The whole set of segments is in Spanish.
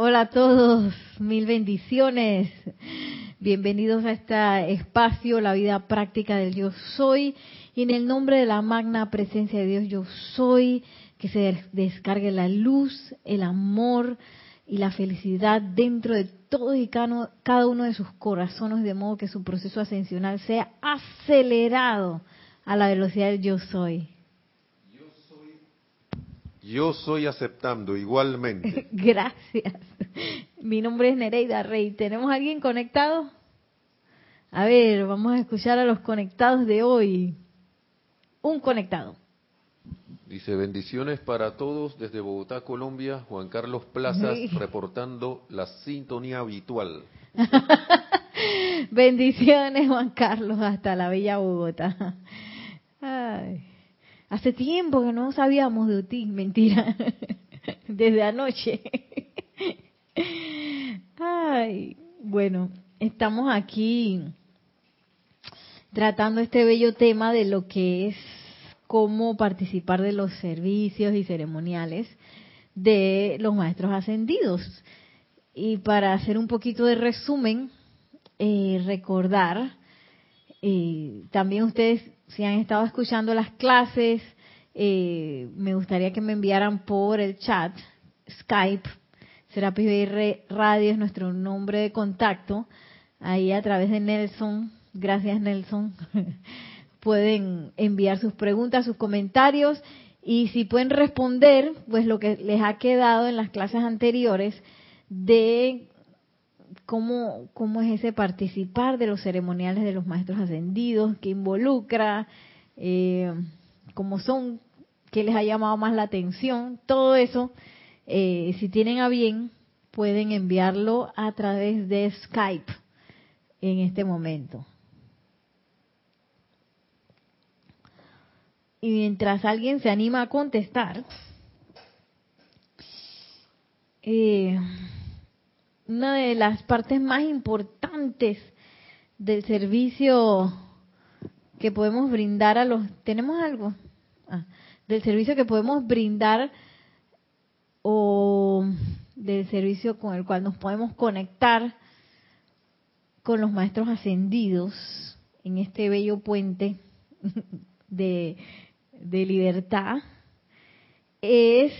Hola a todos, mil bendiciones. Bienvenidos a este espacio, la vida práctica del yo soy. Y en el nombre de la magna presencia de Dios yo soy, que se descargue la luz, el amor y la felicidad dentro de todos y cada uno de sus corazones, de modo que su proceso ascensional sea acelerado a la velocidad del yo soy. Yo soy aceptando igualmente. Gracias. Mi nombre es Nereida Rey. ¿Tenemos alguien conectado? A ver, vamos a escuchar a los conectados de hoy. Un conectado. Dice bendiciones para todos desde Bogotá, Colombia. Juan Carlos Plazas reportando la sintonía habitual. bendiciones, Juan Carlos, hasta la bella Bogotá. Ay. Hace tiempo que no sabíamos de ti, mentira. Desde anoche. Ay, bueno, estamos aquí tratando este bello tema de lo que es cómo participar de los servicios y ceremoniales de los maestros ascendidos. Y para hacer un poquito de resumen, eh, recordar, eh, también ustedes si han estado escuchando las clases, eh, me gustaría que me enviaran por el chat, Skype, Serapis Bay Radio es nuestro nombre de contacto, ahí a través de Nelson, gracias Nelson, pueden enviar sus preguntas, sus comentarios y si pueden responder, pues lo que les ha quedado en las clases anteriores de cómo, cómo es ese participar de los ceremoniales de los maestros ascendidos, qué involucra, eh, cómo son, qué les ha llamado más la atención, todo eso, eh, si tienen a bien, pueden enviarlo a través de Skype en este momento. Y mientras alguien se anima a contestar, eh, una de las partes más importantes del servicio que podemos brindar a los... ¿Tenemos algo? Ah, del servicio que podemos brindar o del servicio con el cual nos podemos conectar con los maestros ascendidos en este bello puente de, de libertad es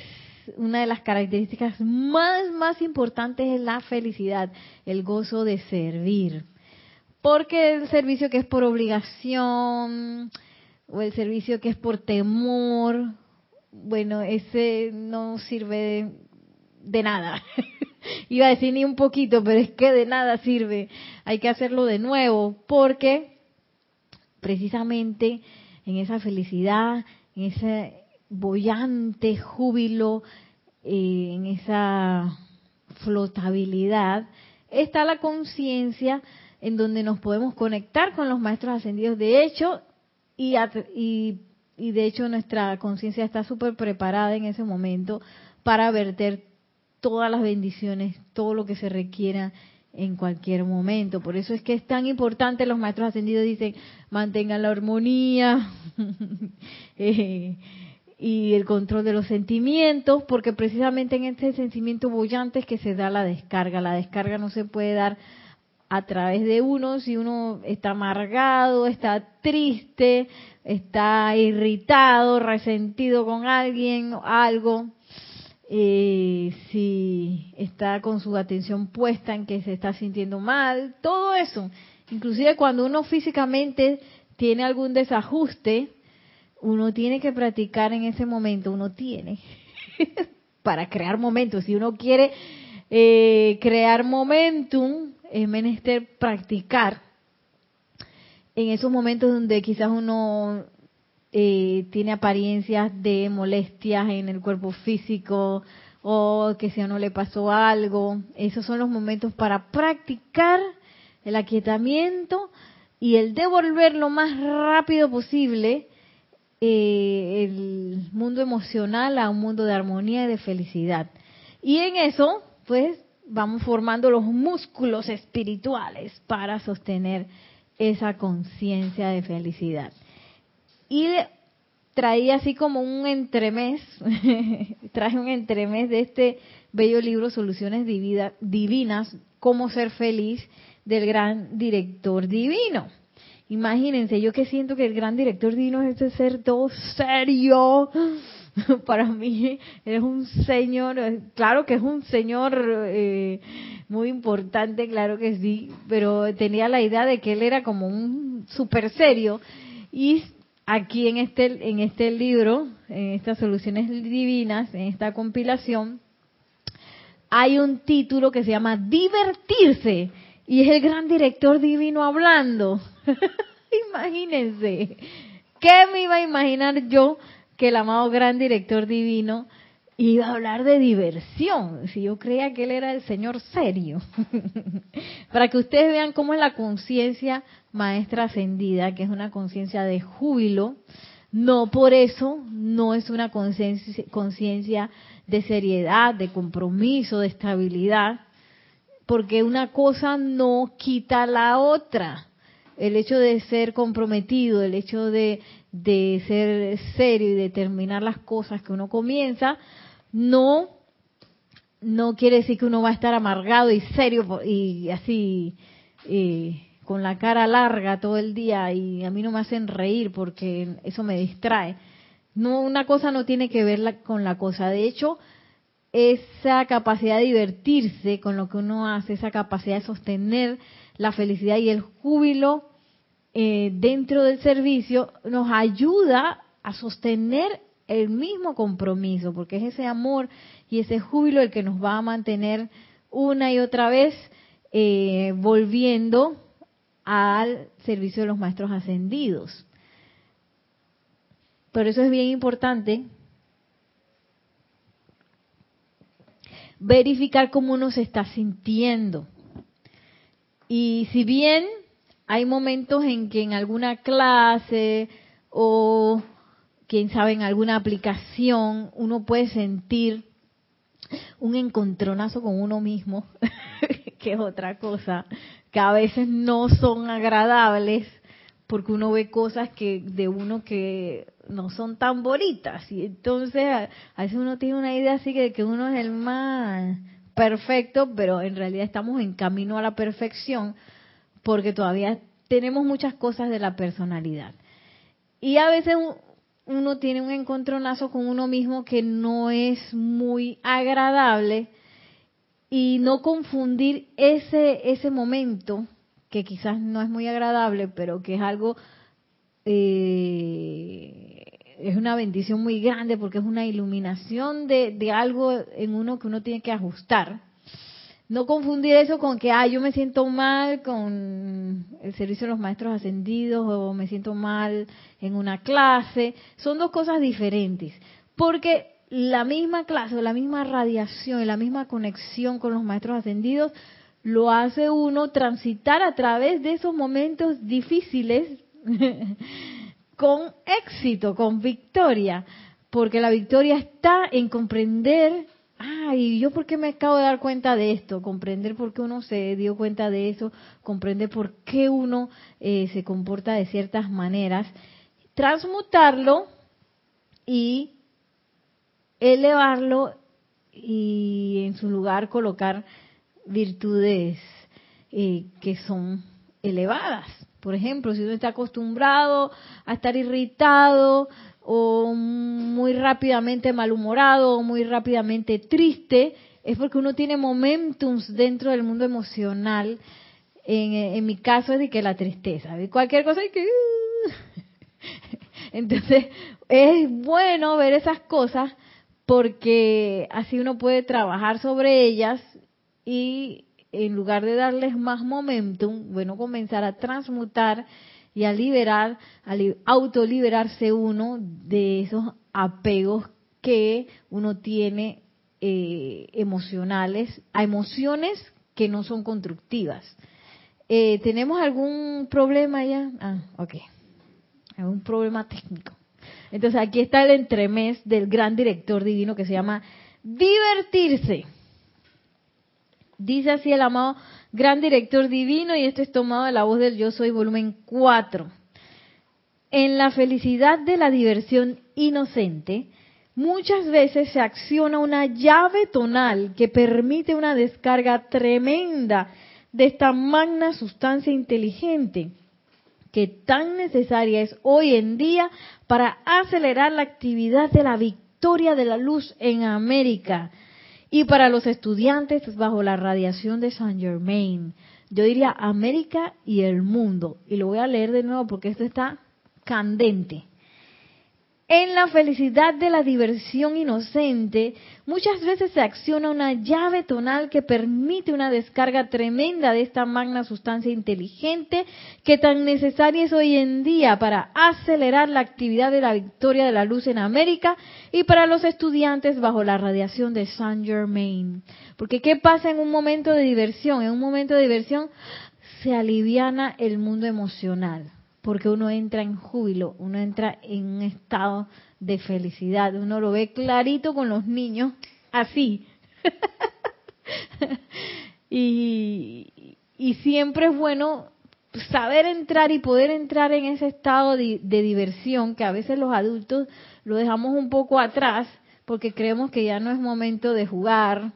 una de las características más, más importantes es la felicidad, el gozo de servir. Porque el servicio que es por obligación o el servicio que es por temor, bueno, ese no sirve de, nada. Iba a decir ni un poquito, pero es que de nada sirve. Hay que hacerlo de nuevo porque precisamente en esa felicidad, en ese bollante júbilo, eh, en esa flotabilidad, está la conciencia en donde nos podemos conectar con los maestros ascendidos. De hecho, y, y, de hecho nuestra conciencia está súper preparada en ese momento para verter todas las bendiciones, todo lo que se requiera en cualquier momento. Por eso es que es tan importante, los maestros ascendidos dicen, mantengan la armonía, eh, y el control de los sentimientos, porque precisamente en este sentimiento bollante es que se da la descarga. La descarga no se puede dar a través de uno si uno está amargado, está triste, está irritado, resentido con alguien, o algo. Eh, si está con su atención puesta en que se está sintiendo mal, todo eso. Inclusive cuando uno físicamente tiene algún desajuste, uno tiene que practicar en ese momento, uno tiene, para crear momentum. Si uno quiere eh, crear momentum, es menester practicar en esos momentos donde quizás uno eh, tiene apariencias de molestias en el cuerpo físico o que si a uno le pasó algo. Esos son los momentos para practicar el aquietamiento y el devolver lo más rápido posible eh, el mundo emocional a un mundo de armonía y de felicidad. Y en eso, pues, vamos formando los músculos espirituales para sostener esa conciencia de felicidad. Y traía así como un entremés, traje un entremés de este bello libro Soluciones Divinas, Cómo ser feliz, del gran director divino. Imagínense, yo que siento que el gran director divino es ese ser todo serio. Para mí es un señor, claro que es un señor eh, muy importante, claro que sí, pero tenía la idea de que él era como un super serio. Y aquí en este, en este libro, en estas soluciones divinas, en esta compilación, hay un título que se llama Divertirse y es el gran director divino hablando. Imagínense, ¿qué me iba a imaginar yo que el amado gran director divino iba a hablar de diversión? Si yo creía que él era el señor serio. Para que ustedes vean cómo es la conciencia maestra ascendida, que es una conciencia de júbilo, no por eso no es una conciencia de seriedad, de compromiso, de estabilidad, porque una cosa no quita la otra. El hecho de ser comprometido, el hecho de, ser serio y determinar las cosas que uno comienza, no, no quiere decir que uno va a estar amargado y serio y así eh, con la cara larga todo el día y a mí no me hacen reír porque eso me distrae. No, una cosa no tiene que ver con la cosa. De hecho, esa capacidad de divertirse con lo que uno hace, esa capacidad de sostener la felicidad y el júbilo eh, dentro del servicio, nos ayuda a sostener el mismo compromiso, porque es ese amor y ese júbilo el que nos va a mantener una y otra vez eh, volviendo al servicio de los maestros ascendidos. Por eso es bien importante verificar cómo uno se está sintiendo. Y si bien hay momentos en que en alguna clase o quién sabe en alguna aplicación uno puede sentir un encontronazo con uno mismo, que es otra cosa, que a veces no son agradables porque uno ve cosas que de uno que no son tan bonitas. Y entonces a, veces uno tiene una idea así de que uno es el más perfecto, pero en realidad estamos en camino a la perfección porque todavía tenemos muchas cosas de la personalidad. Y a veces uno tiene un encontronazo con uno mismo que no es muy agradable y no confundir ese ese momento que quizás no es muy agradable, pero que es algo, eh, es una bendición muy grande porque es una iluminación de, de algo en uno que uno tiene que ajustar. No confundir eso con que, ah, yo me siento mal con el servicio de los maestros ascendidos o me siento mal en una clase. Son dos cosas diferentes. Porque la misma clase o la misma radiación y la misma conexión con los maestros ascendidos lo hace uno transitar a través de esos momentos difíciles con éxito, con victoria, porque la victoria está en comprender, ay, ¿yo por qué me acabo de dar cuenta de esto? Comprender por qué uno se dio cuenta de eso, comprender por qué uno eh, se comporta de ciertas maneras, transmutarlo y elevarlo y en su lugar colocar virtudes eh, que son elevadas. Por ejemplo, si uno está acostumbrado a estar irritado o muy rápidamente malhumorado o muy rápidamente triste, es porque uno tiene momentums dentro del mundo emocional. En, mi caso es de que la tristeza, de cualquier cosa hay que... Entonces, es bueno ver esas cosas porque así uno puede trabajar sobre ellas y en lugar de darles más momentum, bueno, comenzar a transmutar y a liberar, a autoliberarse uno de esos apegos que uno tiene eh, emocionales, a emociones que no son constructivas. Eh, ¿Tenemos algún problema ya? Ah, ok. Algún problema técnico. Entonces aquí está el entremés del gran director divino que se llama divertirse. Dice así el amado gran director divino y esto es tomado de la voz del yo soy volumen 4. En la felicidad de la diversión inocente, muchas veces se acciona una llave tonal que permite una descarga tremenda de esta magna sustancia inteligente que tan necesaria es hoy en día para acelerar la actividad de la victoria de la luz en América y para los estudiantes bajo la radiación de Saint Germain. Yo diría América y el mundo. Y lo voy a leer de nuevo porque esto está candente. En la felicidad de la diversión inocente, muchas veces se acciona una llave tonal que permite una descarga tremenda de esta magna sustancia inteligente que tan necesaria es hoy en día para acelerar la actividad de la victoria de la luz en América y para los estudiantes bajo la radiación de Saint Germain. Porque ¿qué pasa en un momento de diversión? En un momento de diversión se aliviana el mundo emocional porque uno entra en júbilo, uno entra en un estado de felicidad, uno lo ve clarito con los niños, así. y, siempre es bueno saber entrar y poder entrar en ese estado de, de, diversión que a veces los adultos lo dejamos un poco atrás porque creemos que ya no es momento de jugar,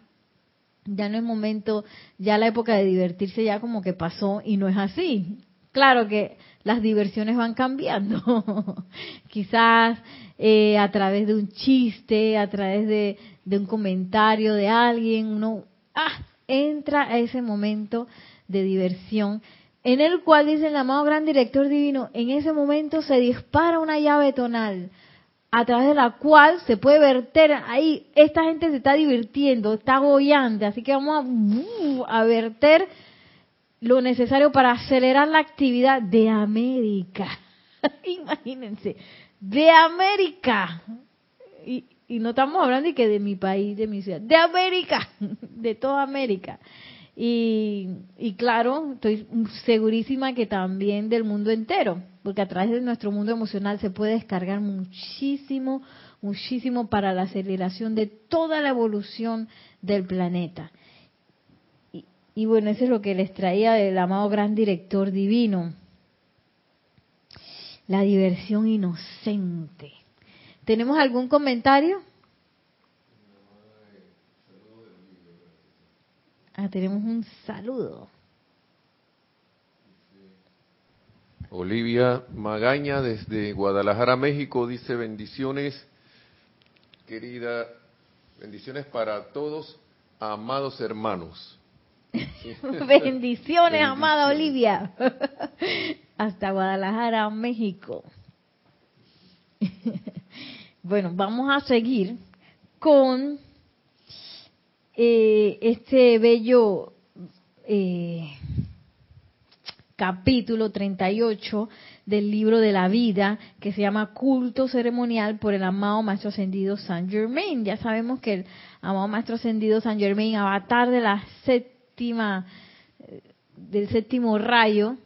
ya no es momento, ya la época de divertirse ya como que pasó y no es así. Claro que las diversiones van cambiando. Quizás eh, a través de un chiste, a través de, un comentario de alguien, uno ah, entra a ese momento de diversión en el cual dice el amado gran director divino, en ese momento se dispara una llave tonal a través de la cual se puede verter ahí, esta gente se está divirtiendo, está goyante, así que vamos a, uh, a verter lo necesario para acelerar la actividad de América. Imagínense, de América. Y, no estamos hablando de que de mi país, de mi ciudad, de América, de toda América. Y, y claro, estoy segurísima que también del mundo entero, porque a través de nuestro mundo emocional se puede descargar muchísimo, muchísimo para la aceleración de toda la evolución del planeta. Y bueno, eso es lo que les traía del amado gran director divino. La diversión inocente. ¿Tenemos algún comentario? Ah, tenemos un saludo. Olivia Magaña desde Guadalajara, México, dice bendiciones, querida, bendiciones para todos, amados hermanos. Bendiciones, amada Olivia. Hasta Guadalajara, México. bueno, vamos a seguir con eh, este bello eh, capítulo 38 del libro de la vida que se llama Culto Ceremonial por el amado Maestro Ascendido San Germain. Ya sabemos que el amado Maestro Ascendido San Germain, avatar de la del séptimo rayo,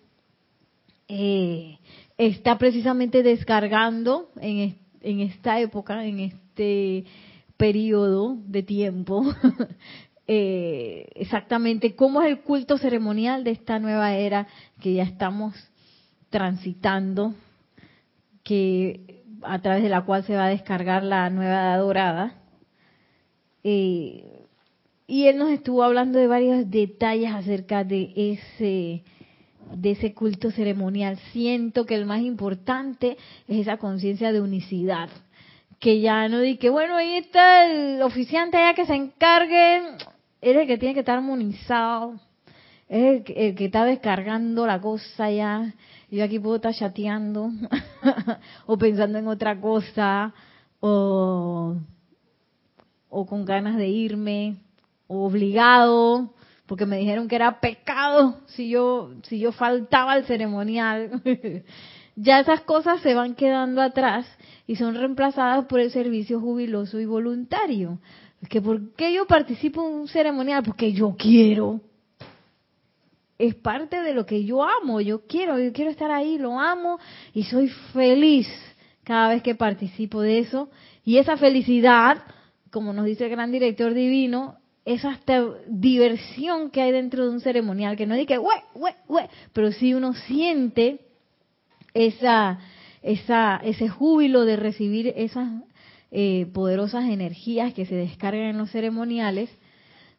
eh, está precisamente descargando en, en esta época, en este periodo de tiempo, eh, exactamente cómo es el culto ceremonial de esta nueva era que ya estamos transitando, que a través de la cual se va a descargar la nueva edad dorada. Eh, y él nos estuvo hablando de varios detalles acerca de ese de ese culto ceremonial. Siento que el más importante es esa conciencia de unicidad, que ya no di que bueno, ahí está el oficiante allá que se encargue, es el que tiene que estar armonizado, es el, que está descargando la cosa ya. Yo aquí puedo estar chateando o pensando en otra cosa o, o con ganas de irme obligado, porque me dijeron que era pecado si yo, si yo faltaba al ceremonial. ya esas cosas se van quedando atrás y son reemplazadas por el servicio jubiloso y voluntario. Que ¿por qué yo participo en un ceremonial? Porque yo quiero. Es parte de lo que yo amo, yo quiero, yo quiero estar ahí, lo amo y soy feliz cada vez que participo de eso. Y esa felicidad, como nos dice el gran director divino, esa diversión que hay dentro de un ceremonial, que no dice que, pero sí uno siente esa, esa, ese júbilo de recibir esas eh, poderosas energías que se descargan en los ceremoniales,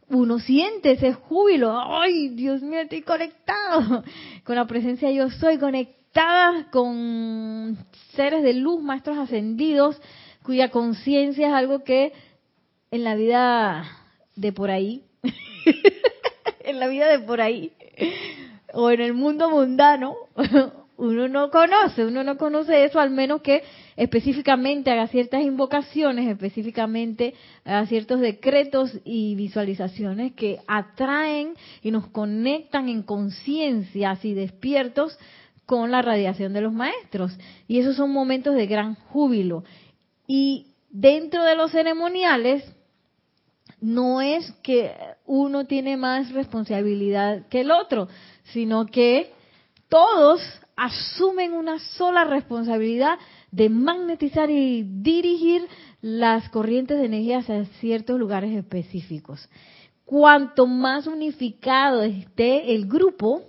uno siente ese júbilo, ay, Dios mío, estoy conectado con la presencia yo soy, conectada con seres de luz, maestros ascendidos, cuya conciencia es algo que en la vida de por ahí, en la vida de por ahí, o en el mundo mundano, uno no conoce, uno no conoce eso, al menos que específicamente haga ciertas invocaciones, específicamente haga ciertos decretos y visualizaciones que atraen y nos conectan en conciencia, así despiertos, con la radiación de los maestros. Y esos son momentos de gran júbilo. Y dentro de los ceremoniales, no es que uno tiene más responsabilidad que el otro, sino que todos asumen una sola responsabilidad de magnetizar y dirigir las corrientes de energía hacia ciertos lugares específicos. Cuanto más unificado esté el grupo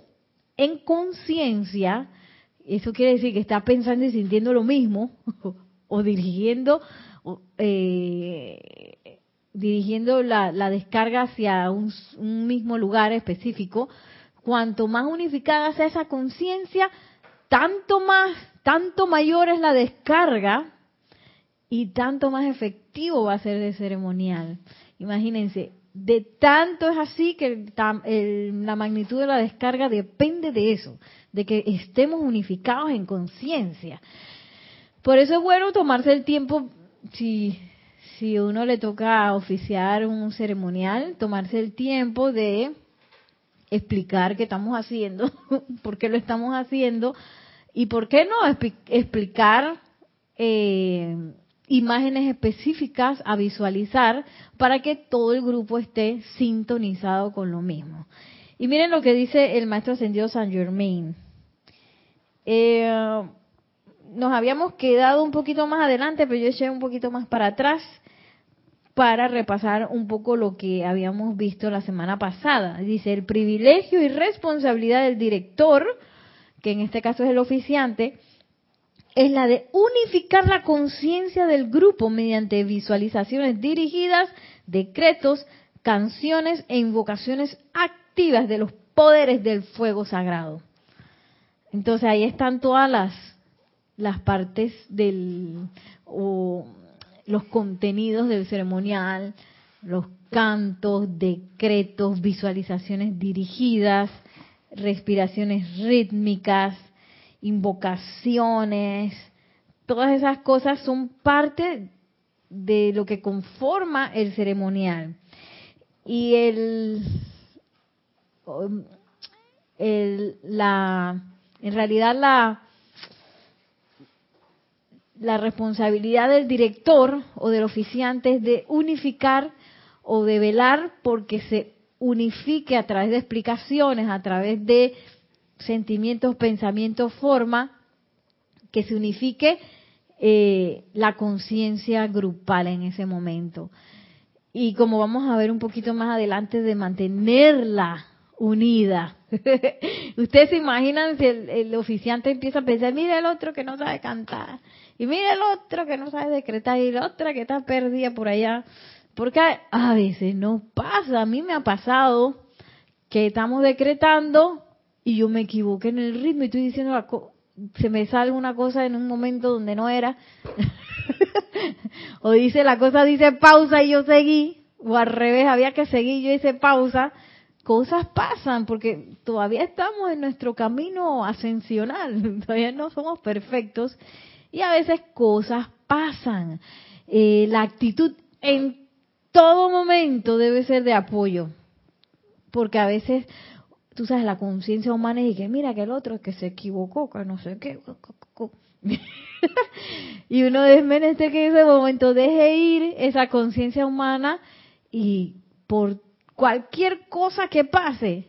en conciencia, eso quiere decir que está pensando y sintiendo lo mismo, o dirigiendo, eh, dirigiendo la, descarga hacia un mismo lugar específico, cuanto más unificada sea esa conciencia, tanto más, tanto mayor es la descarga y tanto más efectivo va a ser el ceremonial. Imagínense, de tanto es así que la magnitud de la descarga depende de eso, de que estemos unificados en conciencia. Por eso es bueno tomarse el tiempo, si, si uno le toca oficiar un ceremonial, tomarse el tiempo de explicar qué estamos haciendo, por qué lo estamos haciendo y por qué no explicar eh, imágenes específicas a visualizar para que todo el grupo esté sintonizado con lo mismo. Y miren lo que dice el maestro ascendido San Germain. Eh, nos habíamos quedado un poquito más adelante, pero yo eché un poquito más para atrás para repasar un poco lo que habíamos visto la semana pasada. Dice, el privilegio y responsabilidad del director, que en este caso es el oficiante, es la de unificar la conciencia del grupo mediante visualizaciones dirigidas, decretos, canciones e invocaciones activas de los poderes del fuego sagrado. Entonces ahí están todas las, las partes del, los contenidos del ceremonial, los cantos, decretos, visualizaciones dirigidas, respiraciones rítmicas, invocaciones, todas esas cosas son parte de lo que conforma el ceremonial. Y el, el la, en realidad la, la responsabilidad del director o del oficiante es de unificar o de velar porque se unifique a través de explicaciones, a través de sentimientos, pensamientos, forma, que se unifique eh, la conciencia grupal en ese momento. Y como vamos a ver un poquito más adelante, de mantenerla unida. Ustedes se imaginan si el, el, oficiante empieza a pensar, mira el otro que no sabe cantar, y mira el otro que no sabe decretar y la otra que está perdida por allá. Porque a veces no pasa, a mí me ha pasado que estamos decretando y yo me equivoqué en el ritmo y estoy diciendo, se me sale una cosa en un momento donde no era. o dice, la cosa dice pausa y yo seguí, o al revés, había que seguir yo hice pausa. Cosas pasan porque todavía estamos en nuestro camino ascensional, todavía no somos perfectos y a veces cosas pasan. Eh, la actitud en todo momento debe ser de apoyo, porque a veces, tú sabes, la conciencia humana y que mira que el otro es que se equivocó, que no sé qué. y uno desmeneste que en ese momento deje ir esa conciencia humana y por cualquier cosa que pase,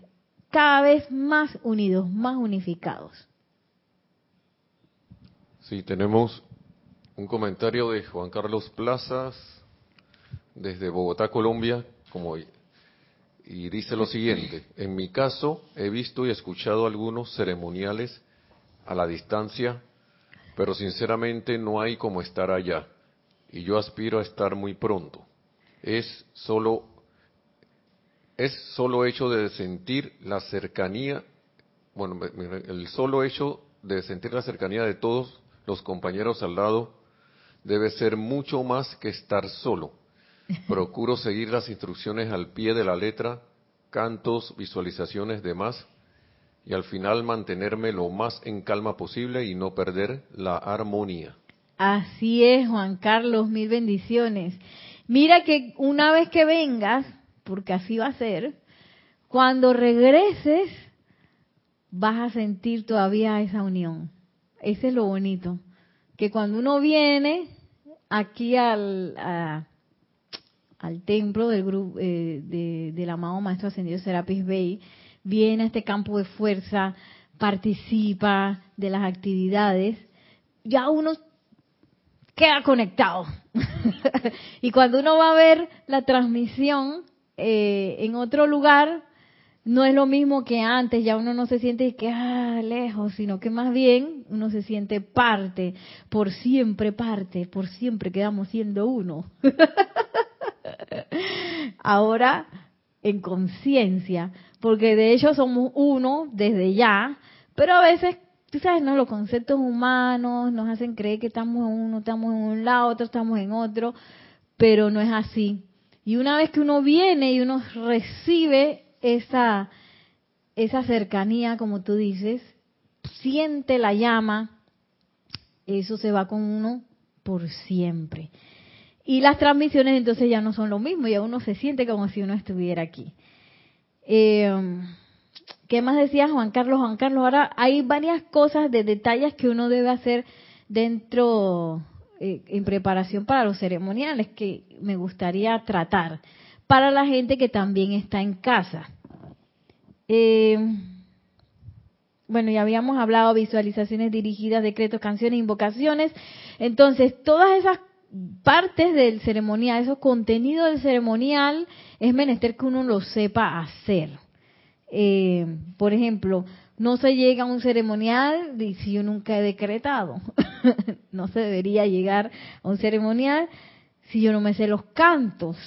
cada vez más unidos, más unificados. Sí, tenemos un comentario de Juan Carlos Plazas desde Bogotá, Colombia, como y dice lo siguiente: En mi caso, he visto y escuchado algunos ceremoniales a la distancia pero sinceramente no hay como estar allá, y yo aspiro a estar muy pronto. Es solo es solo hecho de sentir la cercanía, bueno, el solo hecho de sentir la cercanía de todos los compañeros al lado debe ser mucho más que estar solo. Procuro seguir las instrucciones al pie de la letra, cantos, visualizaciones, demás, y al final mantenerme lo más en calma posible y no perder la armonía. Así es, Juan Carlos, mil bendiciones. Mira que una vez que vengas, porque así va a ser, cuando regreses vas a sentir todavía esa unión. Ese es lo bonito, que cuando uno viene aquí al, al templo del grupo eh, de, del amado Maestro Ascendido Serapis Bey, viene a este campo de fuerza, participa de las actividades, ya uno queda conectado. y cuando uno va a ver la transmisión, eh, en otro lugar no es lo mismo que antes, ya uno no se siente que ah, lejos, sino que más bien uno se siente parte, por siempre parte, por siempre quedamos siendo uno. Ahora en conciencia, porque de hecho somos uno desde ya, pero a veces, tú sabes, ¿no? Los conceptos humanos nos hacen creer que estamos en uno, estamos en un lado, otro estamos en otro, pero no es así. Y una vez que uno viene y uno recibe esa, esa cercanía, como tú dices, siente la llama, eso se va con uno por siempre. Y las transmisiones entonces ya no son lo mismo, ya uno se siente como si uno estuviera aquí. Eh, ¿Qué más decía Juan Carlos? Juan Carlos, ahora hay varias cosas de detalles que uno debe hacer dentro eh, en preparación para los ceremoniales que me gustaría tratar para la gente que también está en casa. Eh, bueno, ya habíamos hablado visualizaciones dirigidas, decretos, canciones, invocaciones. Entonces, todas esas partes del ceremonial, esos contenidos del ceremonial, es menester que uno lo sepa hacer. Eh, por ejemplo, no se llega a un ceremonial si yo nunca he decretado. no se debería llegar a un ceremonial si yo no me sé los cantos.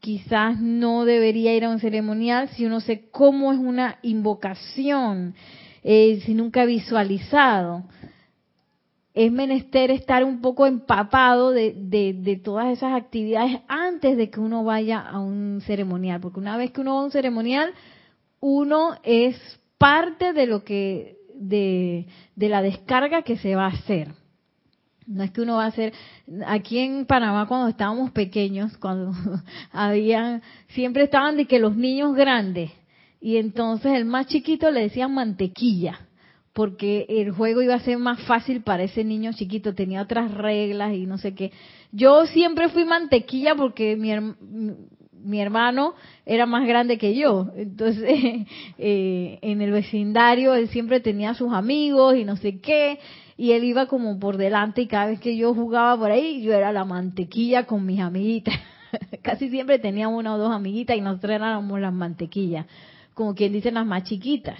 Quizás no debería ir a un ceremonial si yo no sé cómo es una invocación, eh, si nunca he visualizado. Es menester estar un poco empapado de, de todas esas actividades antes de que uno vaya a un ceremonial, porque una vez que uno va a un ceremonial, uno es parte de lo que, de, la descarga que se va a hacer. No es que uno va a hacer, aquí en Panamá cuando estábamos pequeños, cuando había, siempre estaban de que los niños grandes, y entonces el más chiquito le decían mantequilla, porque el juego iba a ser más fácil para ese niño chiquito, tenía otras reglas y no sé qué. Yo siempre fui mantequilla porque mi, mi hermano era más grande que yo, entonces eh, en el vecindario él siempre tenía sus amigos y no sé qué, y él iba como por delante y cada vez que yo jugaba por ahí yo era la mantequilla con mis amiguitas. Casi siempre tenía una o dos amiguitas y nosotros éramos las mantequillas, como quien dice las más chiquitas.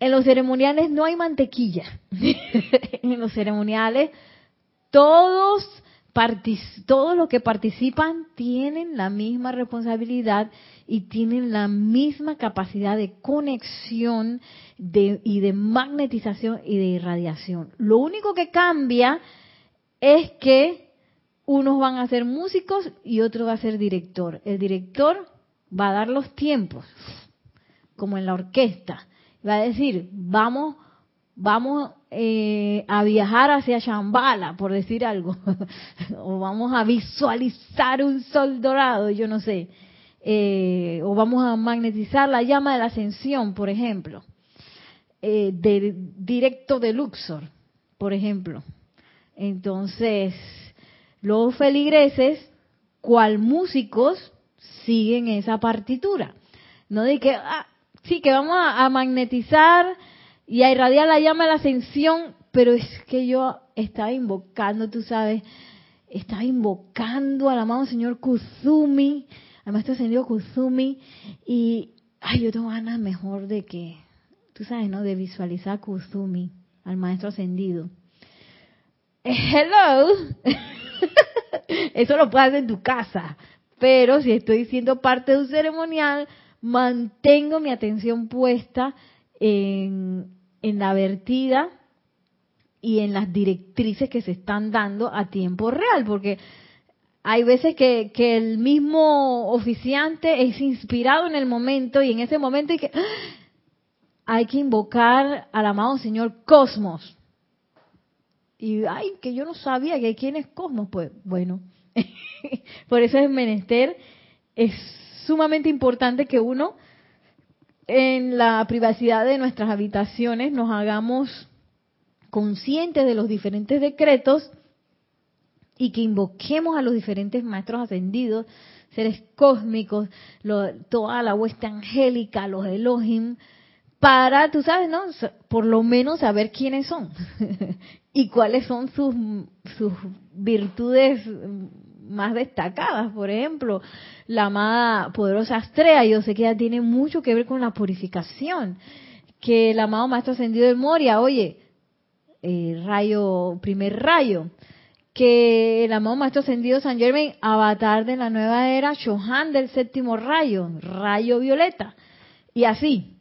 En los ceremoniales no hay mantequilla. en los ceremoniales todos todos los que participan tienen la misma responsabilidad y tienen la misma capacidad de conexión y de magnetización y de irradiación. Lo único que cambia es que unos van a ser músicos y otros va a ser director. El director va a dar los tiempos, como en la orquesta. Va a decir, vamos, vamos eh, a viajar hacia Shambhala, por decir algo, o vamos a visualizar un sol dorado, yo no sé, eh, o vamos a magnetizar la llama de la ascensión, por ejemplo, eh, de, directo de Luxor, por ejemplo. Entonces, los feligreses, cual músicos, siguen esa partitura. No de ah, sí, que vamos a magnetizar y a irradiar la llama de la ascensión, pero es que yo estaba invocando, tú sabes, estaba invocando al amado señor Kuzumi, al maestro ascendido Kuzumi, y ay, yo tengo ganas mejor de que, tú sabes, ¿no? De visualizar a Kuzumi, al maestro ascendido. hello, eso lo puedes hacer en tu casa, pero si estoy siendo parte de un ceremonial, mantengo mi atención puesta en, en la vertida y en las directrices que se están dando a tiempo real, porque hay veces que, que, el mismo oficiante es inspirado en el momento y en ese momento hay que, ¡ah! hay que invocar al amado Señor Cosmos. Y, ay, que yo no sabía que quién es Cosmos. Pues, bueno, por eso es menester, es sumamente importante que uno en la privacidad de nuestras habitaciones nos hagamos conscientes de los diferentes decretos y que invoquemos a los diferentes maestros ascendidos, seres cósmicos, toda la hueste angélica, los Elohim, para, tú sabes, ¿no? Por lo menos saber quiénes son y cuáles son sus, sus virtudes más destacadas. Por ejemplo, la amada poderosa Astrea, yo sé que ella tiene mucho que ver con la purificación. Que el amado Maestro Ascendido de Moria, oye, eh, rayo, primer rayo. Que el amado Maestro Ascendido San Germain, avatar de la nueva era, Shohan del séptimo rayo, rayo violeta. Y así.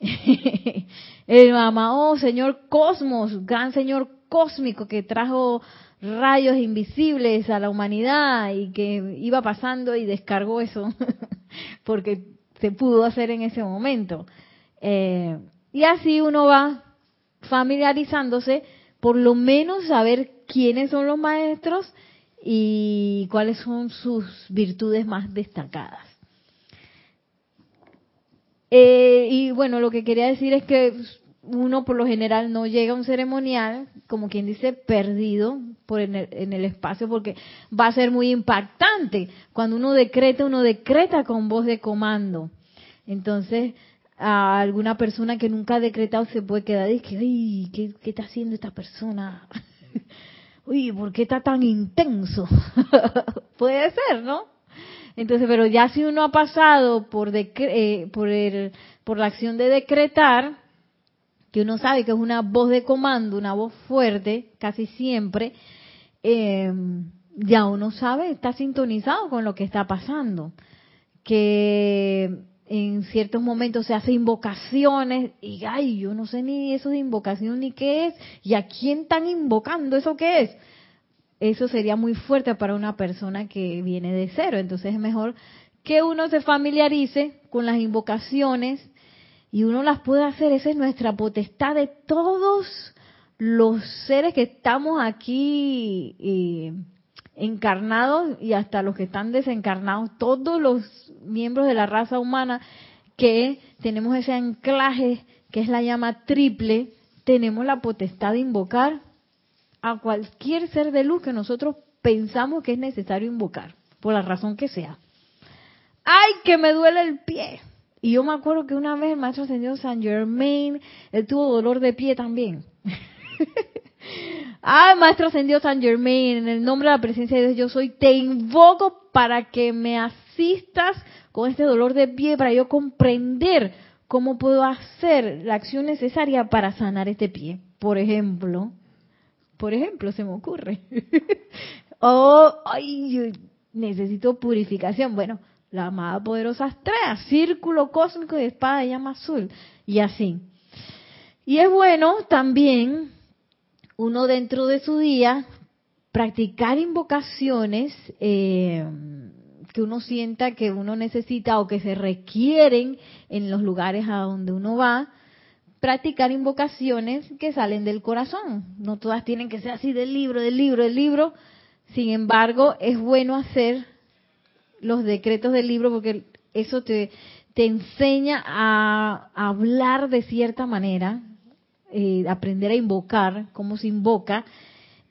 el amado Señor Cosmos, gran Señor cósmico que trajo rayos invisibles a la humanidad y que iba pasando y descargó eso porque se pudo hacer en ese momento. Eh, y así uno va familiarizándose, por lo menos saber quiénes son los maestros y cuáles son sus virtudes más destacadas. Eh, y bueno, lo que quería decir es que uno por lo general no llega a un ceremonial, como quien dice, perdido por en, el, espacio, porque va a ser muy impactante. Cuando uno decreta, uno decreta con voz de comando. Entonces, a alguna persona que nunca ha decretado se puede quedar y que, ¿qué, ¿qué está haciendo esta persona? Uy, ¿por qué está tan intenso? puede ser, ¿no? Entonces, pero ya si uno ha pasado por, eh, por, el, por la acción de decretar, que uno sabe que es una voz de comando, una voz fuerte, casi siempre, eh, ya uno sabe, está sintonizado con lo que está pasando. Que en ciertos momentos se hace invocaciones y, ay, yo no sé ni eso de invocación ni qué es, y a quién están invocando, eso qué es. Eso sería muy fuerte para una persona que viene de cero. Entonces es mejor que uno se familiarice con las invocaciones y uno las puede hacer. Esa es nuestra potestad de todos los seres que estamos aquí eh, encarnados y hasta los que están desencarnados, todos los miembros de la raza humana que tenemos ese anclaje que es la llama triple, tenemos la potestad de invocar a cualquier ser de luz que nosotros pensamos que es necesario invocar, por la razón que sea. ¡Ay, que me duele el pie! Y yo me acuerdo que una vez el maestro ascendido San Germain, él tuvo dolor de pie también. ah, maestro ascendido San Germain, en el nombre de la presencia de Dios yo soy, te invoco para que me asistas con este dolor de pie, para yo comprender cómo puedo hacer la acción necesaria para sanar este pie. Por ejemplo, por ejemplo, se me ocurre. oh, ay, necesito purificación. Bueno, la amada poderosa Astrea, círculo cósmico de espada de llama azul, y así. Y es bueno también uno dentro de su día practicar invocaciones eh, que uno sienta que uno necesita o que se requieren en los lugares a donde uno va, practicar invocaciones que salen del corazón. No todas tienen que ser así del libro, del libro, del libro. Sin embargo, es bueno hacer los decretos del libro porque eso te, te enseña a, hablar de cierta manera, eh, aprender a invocar, cómo se invoca.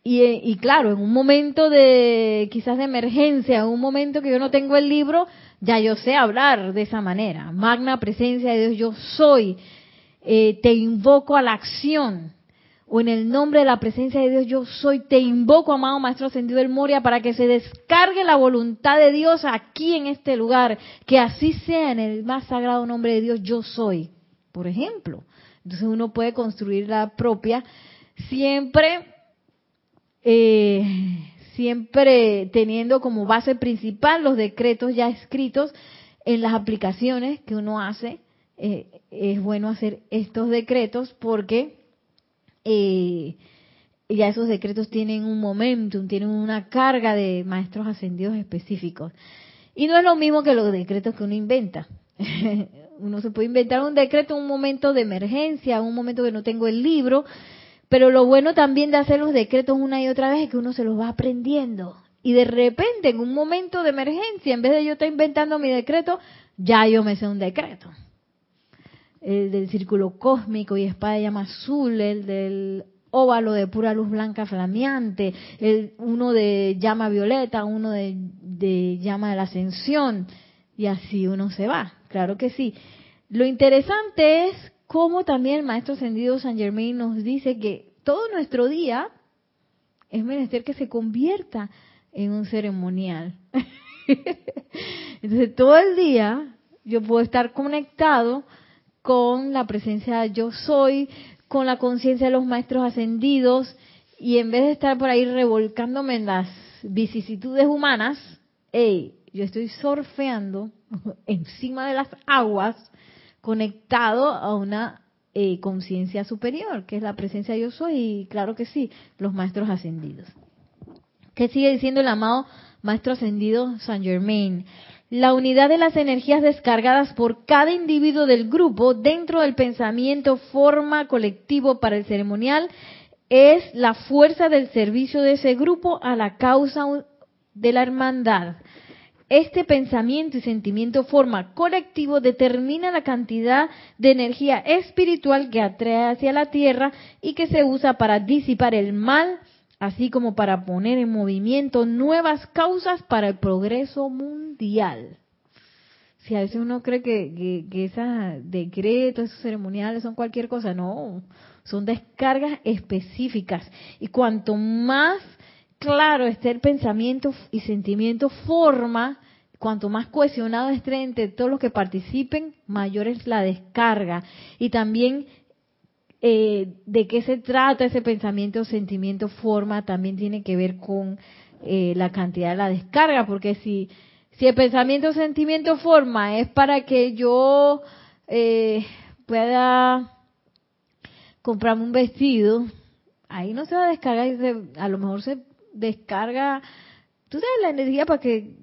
Y, eh, y, claro, en un momento de quizás de emergencia, en un momento que yo no tengo el libro, ya yo sé hablar de esa manera. Magna presencia de Dios, yo soy. Eh, te invoco a la acción o en el nombre de la presencia de Dios yo soy, te invoco, amado Maestro Ascendido del Moria, para que se descargue la voluntad de Dios aquí en este lugar, que así sea en el más sagrado nombre de Dios yo soy, por ejemplo. Entonces uno puede construir la propia, siempre eh, siempre teniendo como base principal los decretos ya escritos en las aplicaciones que uno hace. Eh, es bueno hacer estos decretos porque eh, ya esos decretos tienen un momentum, tienen una carga de maestros ascendidos específicos. Y no es lo mismo que los decretos que uno inventa. uno se puede inventar un decreto en un momento de emergencia, en un momento que no tengo el libro, pero lo bueno también de hacer los decretos una y otra vez es que uno se los va aprendiendo. Y de repente, en un momento de emergencia, en vez de yo estar inventando mi decreto, ya yo me sé un decreto. El del círculo cósmico y espada de llama azul, el del óvalo de pura luz blanca flameante, el, uno de llama violeta, uno de, de llama de la ascensión, y así uno se va, claro que sí. Lo interesante es como también el maestro ascendido San Germain nos dice que todo nuestro día es menester que se convierta en un ceremonial. Entonces todo el día yo puedo estar conectado con la presencia de yo soy, con la conciencia de los maestros ascendidos y en vez de estar por ahí revolcándome en las vicisitudes humanas, hey, yo estoy surfeando encima de las aguas conectado a una eh, conciencia superior, que es la presencia de yo soy, y claro que sí, los maestros ascendidos. ¿Qué sigue diciendo el amado maestro ascendido Saint Germain? La unidad de las energías descargadas por cada individuo del grupo dentro del pensamiento forma colectivo para el ceremonial es la fuerza del servicio de ese grupo a la causa de la hermandad. Este pensamiento y sentimiento forma colectivo determina la cantidad de energía espiritual que atrae hacia la tierra y que se usa para disipar el mal, así como para poner en movimiento nuevas causas para el progreso mundial. Si a veces uno cree que, que, esos decretos, esos ceremoniales son cualquier cosa, no, son descargas específicas. Y cuanto más claro esté el pensamiento y sentimiento forma, cuanto más cohesionado esté entre todos los que participen, mayor es la descarga. Y también eh, de qué se trata ese pensamiento, sentimiento, forma, también tiene que ver con eh, la cantidad de la descarga, porque si, si el pensamiento, sentimiento, forma es para que yo eh, pueda comprarme un vestido, ahí no se va a descargar, a lo mejor se descarga, tú sabes, la energía para que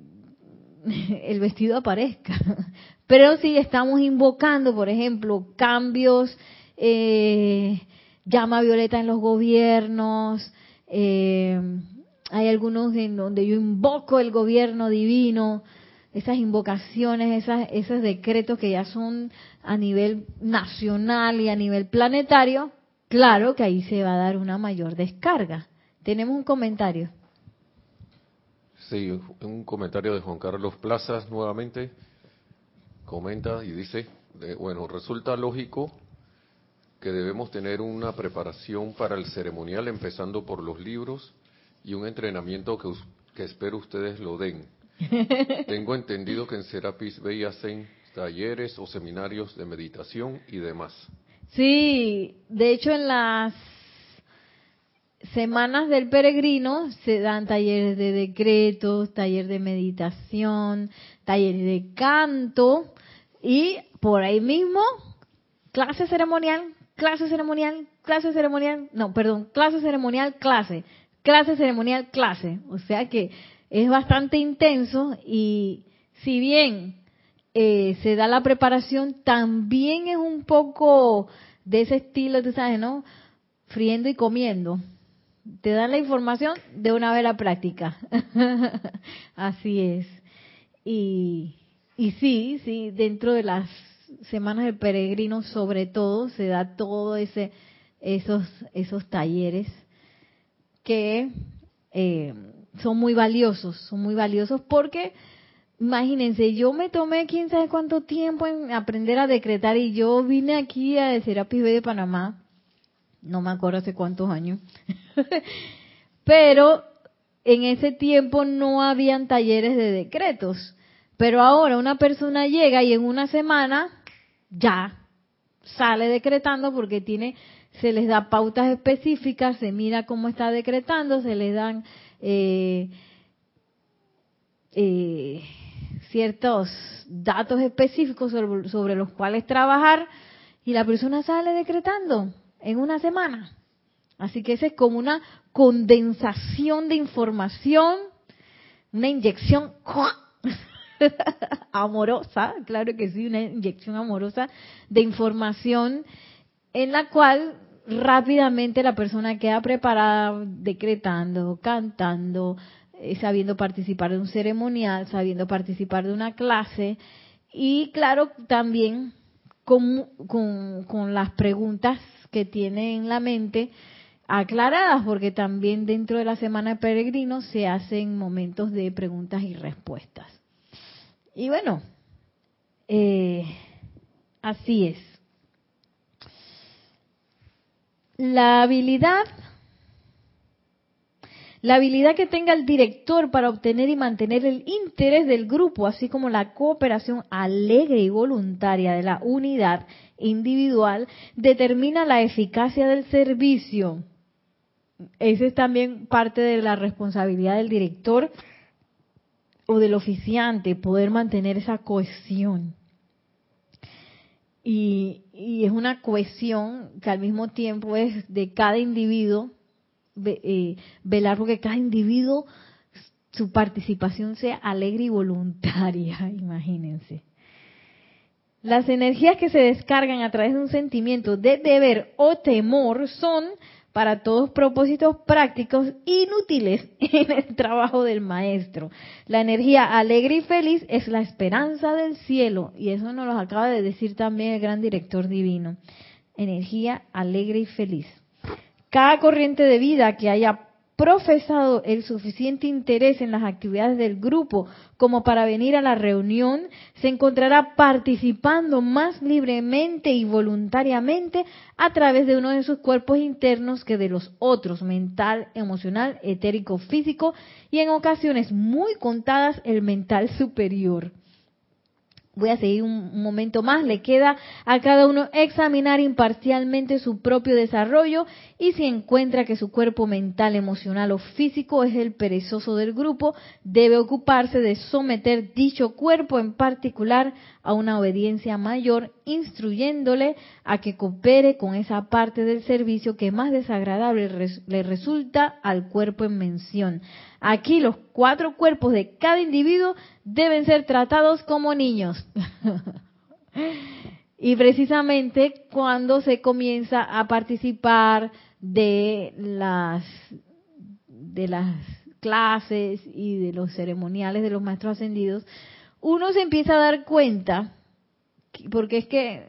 el vestido aparezca. Pero si estamos invocando, por ejemplo, cambios, eh, llama violeta en los gobiernos, eh, hay algunos en donde yo invoco el gobierno divino, esas invocaciones, esas, esos decretos que ya son a nivel nacional y a nivel planetario, claro que ahí se va a dar una mayor descarga. Tenemos un comentario. Sí, un comentario de Juan Carlos Plazas nuevamente. Comenta y dice, bueno, resulta lógico que debemos tener una preparación para el ceremonial empezando por los libros y un entrenamiento que, que espero ustedes lo den. Tengo entendido que en Serapis Bay hacen talleres o seminarios de meditación y demás. Sí, de hecho en las semanas del peregrino se dan talleres de decretos, taller de meditación, talleres de canto y por ahí mismo clase ceremonial, clase ceremonial, clase ceremonial, no, perdón, clase ceremonial, clase, clase ceremonial, clase. O sea que es bastante intenso y si bien eh, se da la preparación, también es un poco de ese estilo, tú sabes, ¿no? Friendo y comiendo te dan la información de una vez la práctica. Así es. Y, y sí, sí, dentro de las semanas del peregrino sobre todo se da todo ese esos esos talleres que eh, son muy valiosos, son muy valiosos porque imagínense, yo me tomé quién sabe cuánto tiempo en aprender a decretar y yo vine aquí a Serapis B de Panamá no me acuerdo hace cuántos años, pero en ese tiempo no habían talleres de decretos. Pero ahora una persona llega y en una semana ya sale decretando porque tiene se les da pautas específicas, se mira cómo está decretando, se les dan eh, eh, ciertos datos específicos sobre, los cuales trabajar y la persona sale decretando en una semana. Así que esa es como una condensación de información, una inyección amorosa, claro que sí, una inyección amorosa de información en la cual rápidamente la persona queda preparada decretando, cantando, eh, sabiendo participar de un ceremonial, sabiendo participar de una clase y claro, también con, con, las preguntas que tiene en la mente aclaradas, porque también dentro de la semana de peregrinos se hacen momentos de preguntas y respuestas. Y bueno, eh, así es. La habilidad, la habilidad que tenga el director para obtener y mantener el interés del grupo, así como la cooperación alegre y voluntaria de la unidad individual, determina la eficacia del servicio. Esa es también parte de la responsabilidad del director o del oficiante, poder mantener esa cohesión. Y, es una cohesión que al mismo tiempo es de cada individuo, eh, velar porque cada individuo su participación sea alegre y voluntaria, imagínense. Las energías que se descargan a través de un sentimiento de deber o temor son para todos propósitos prácticos inútiles en el trabajo del maestro. La energía alegre y feliz es la esperanza del cielo y eso nos lo acaba de decir también el gran director divino. Energía alegre y feliz. Cada corriente de vida que haya profesado el suficiente interés en las actividades del grupo como para venir a la reunión, se encontrará participando más libremente y voluntariamente a través de uno de sus cuerpos internos que de los otros, mental, emocional, etérico, físico y en ocasiones muy contadas el mental superior. Voy a seguir un, momento más. Le queda a cada uno examinar imparcialmente su propio desarrollo y si encuentra que su cuerpo mental, emocional o físico es el perezoso del grupo, debe ocuparse de someter dicho cuerpo en particular a una obediencia mayor, instruyéndole a que coopere con esa parte del servicio que más desagradable le resulta al cuerpo en mención. Aquí los cuatro cuerpos de cada individuo deben ser tratados como niños. y precisamente cuando se comienza a participar de las de las clases y de los ceremoniales de los maestros ascendidos, uno se empieza a dar cuenta, porque es que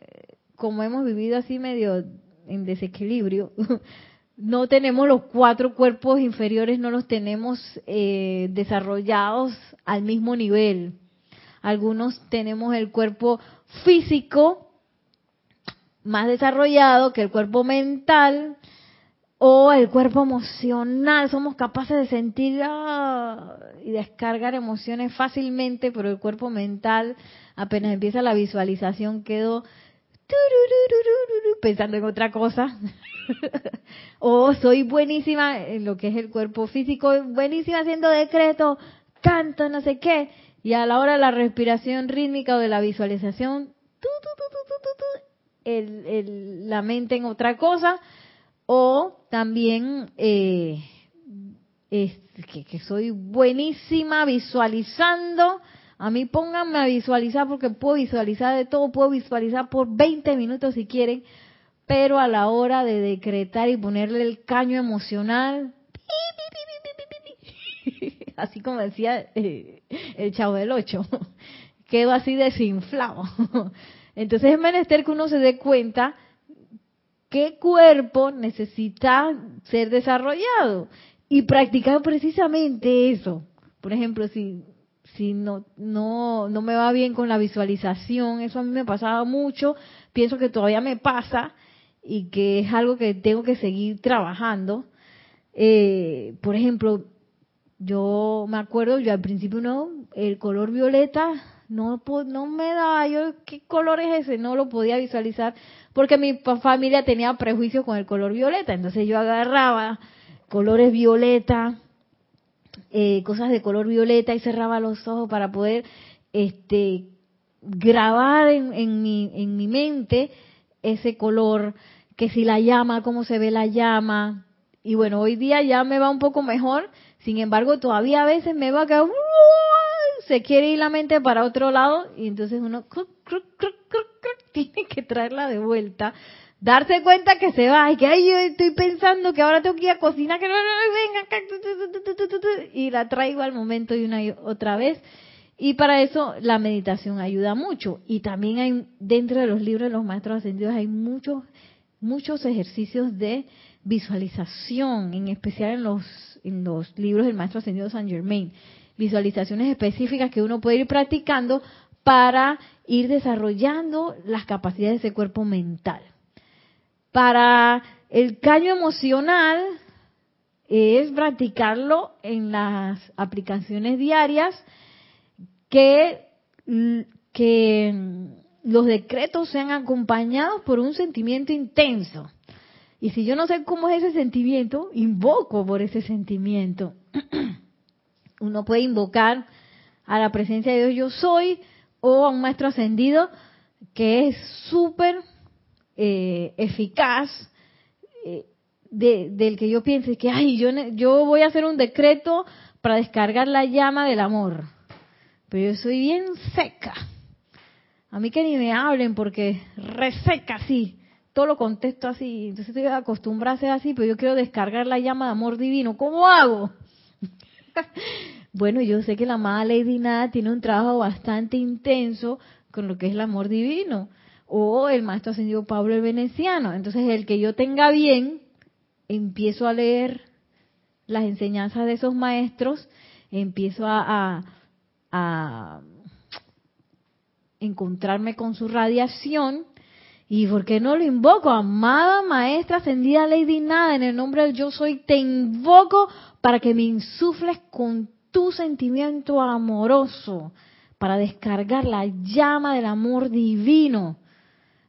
como hemos vivido así medio en desequilibrio, no tenemos los cuatro cuerpos inferiores, no los tenemos eh, desarrollados al mismo nivel. Algunos tenemos el cuerpo físico más desarrollado que el cuerpo mental, o el cuerpo emocional, somos capaces de sentir ah, y descargar emociones fácilmente, pero el cuerpo mental, apenas empieza la visualización, quedo pensando en otra cosa. o soy buenísima en lo que es el cuerpo físico, buenísima haciendo decreto, canto, no sé qué. Y a la hora de la respiración rítmica o de la visualización, la mente en otra cosa o también eh, que, soy buenísima visualizando. A mí pónganme a visualizar porque puedo visualizar de todo, puedo visualizar por 20 minutos si quieren, pero a la hora de decretar y ponerle el caño emocional, así como decía eh, el chavo del 8, quedo así desinflado. Entonces es menester que uno se dé cuenta qué cuerpo necesita ser desarrollado y practicar precisamente eso. Por ejemplo, si si no no no me va bien con la visualización, eso a mí me pasaba mucho, pienso que todavía me pasa y que es algo que tengo que seguir trabajando. Eh, por ejemplo, yo me acuerdo, yo al principio no, el color violeta no, no me daba, yo, ¿qué color es ese? No lo podía visualizar porque mi familia tenía prejuicio con el color violeta, entonces yo agarraba colores violeta, eh, cosas de color violeta y cerraba los ojos para poder este, grabar en, mi, en mi mente ese color, que si la llama, cómo se ve la llama. Y bueno, hoy día ya me va un poco mejor, sin embargo, todavía a veces me va a caer, se quiere ir la mente para otro lado y entonces uno tiene que traerla de vuelta, darse cuenta que se va y que ay, yo estoy pensando que ahora tengo que ir a cocinar, que no, venga, y la traigo al momento y una y otra vez. Y para eso la meditación ayuda mucho. Y también hay, dentro de los libros de los maestros ascendidos, hay muchos, muchos ejercicios de visualización, en especial en los, en los libros del maestro ascendido San Germain. Visualizaciones específicas que uno puede ir practicando para ir desarrollando las capacidades de ese cuerpo mental. Para el caño emocional es practicarlo en las aplicaciones diarias que, que los decretos sean acompañados por un sentimiento intenso. Y si yo no sé cómo es ese sentimiento, invoco por ese sentimiento. Uno puede invocar a la presencia de Dios yo soy o a un maestro ascendido que es súper eh, eficaz eh, del que yo piense que, ay, yo, yo voy a hacer un decreto para descargar la llama del amor. Pero yo soy bien seca. A mí que ni me hablen porque reseca así. Todo lo contesto así. Entonces estoy acostumbrada a ser así, pero yo quiero descargar la llama de amor divino. ¿Cómo hago? bueno, yo sé que la amada Lady Nada tiene un trabajo bastante intenso con lo que es el amor divino. O el maestro ascendido Pablo el Veneciano. Entonces, el que yo tenga bien, empiezo a leer las enseñanzas de esos maestros, empiezo a, a encontrarme con su radiación. ¿Y por qué no lo invoco? Amada Maestra Ascendida Lady Nada, en el nombre del Yo Soy, te invoco para que me insufles con tu sentimiento amoroso, para descargar la llama del amor divino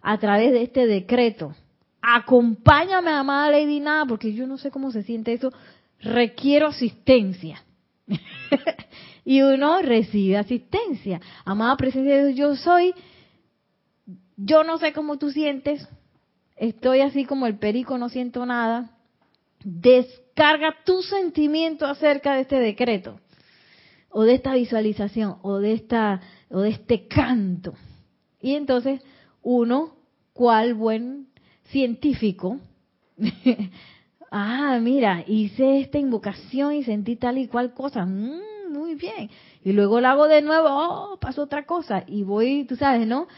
a través de este decreto. Acompáñame, amada Lady Nada, porque yo no sé cómo se siente eso. Requiero asistencia. y uno recibe asistencia. Amada presencia de Dios, yo soy, yo no sé cómo tú sientes, estoy así como el perico, no siento nada. Descarga tu sentimiento acerca de este decreto, o de esta visualización, o de esta, o de este canto. Y entonces uno, cual buen científico, ah, mira, hice esta invocación y sentí tal y cual cosa. Mm, muy bien. Y luego lo hago de nuevo, oh, pasó otra cosa. Y voy, tú sabes, ¿no?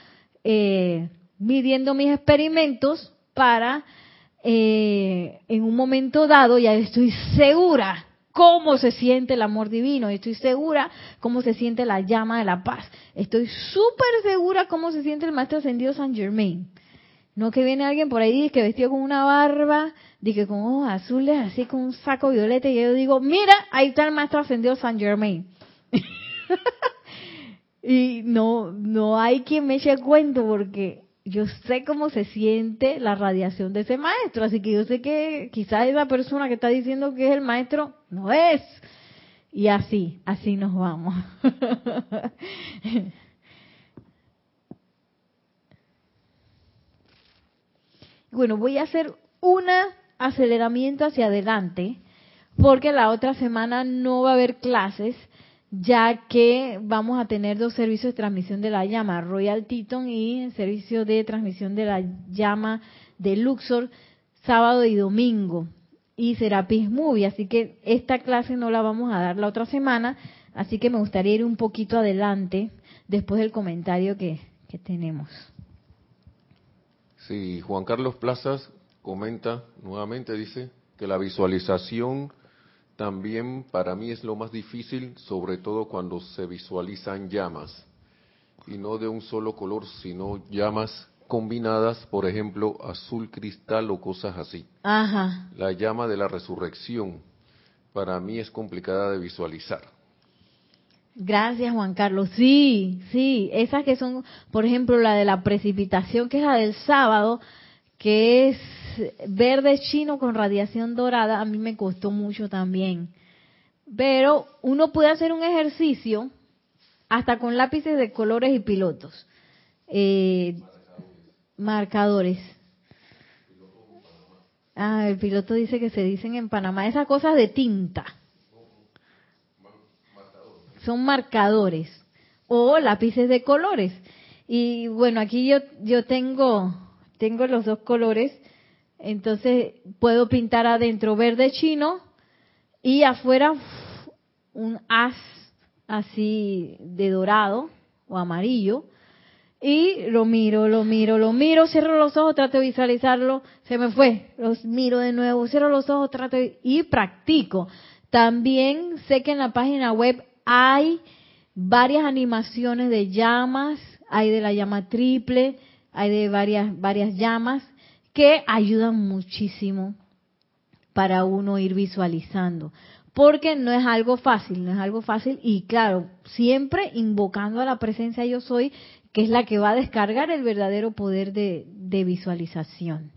Eh, midiendo mis experimentos para, eh, en un momento dado, ya estoy segura cómo se siente el amor divino, estoy segura cómo se siente la llama de la paz, estoy súper segura cómo se siente el maestro ascendido San Germain. No que viene alguien por ahí que vestido con una barba, dije con ojos azules, así con un saco violeta, y yo digo, mira, ahí está el maestro ascendido San Germain. y no, no hay quien me eche cuento porque yo sé cómo se siente la radiación de ese maestro, así que yo sé que quizás esa persona que está diciendo que es el maestro no es. Y así, así nos vamos. Bueno, voy a hacer un aceleramiento hacia adelante porque la otra semana no va a haber clases ya que vamos a tener dos servicios de transmisión de la llama, Royal Teton y el servicio de transmisión de la llama de Luxor, sábado y domingo, y Serapis Movie, así que esta clase no la vamos a dar la otra semana, así que me gustaría ir un poquito adelante después del comentario que, que tenemos. Sí, Juan Carlos Plazas comenta nuevamente, dice que la visualización también para mí es lo más difícil, sobre todo cuando se visualizan llamas, y no de un solo color, sino llamas combinadas, por ejemplo, azul cristal o cosas así. Ajá. La llama de la resurrección para mí es complicada de visualizar. Gracias, Juan Carlos. Sí, sí, esas que son, por ejemplo, la de la precipitación, que es la del sábado, que es verde chino con radiación dorada, a mí me costó mucho también. Pero uno puede hacer un ejercicio hasta con lápices de colores y pilotos. Eh, marcadores. Ah, el piloto dice que se dicen en Panamá esas cosas de tinta. Son marcadores o lápices de colores. Y bueno, aquí yo yo tengo tengo los dos colores, entonces puedo pintar adentro verde chino y afuera un haz así de dorado o amarillo. Y lo miro, lo miro, lo miro, cierro los ojos, trato de visualizarlo, se me fue, los miro de nuevo, cierro los ojos, trato de, y practico. También sé que en la página web hay varias animaciones de llamas, hay de la llama triple, hay de varias, varias llamas que ayudan muchísimo para uno ir visualizando. Porque no es algo fácil, no es algo fácil y claro, siempre invocando a la presencia yo soy que es la que va a descargar el verdadero poder de, visualización.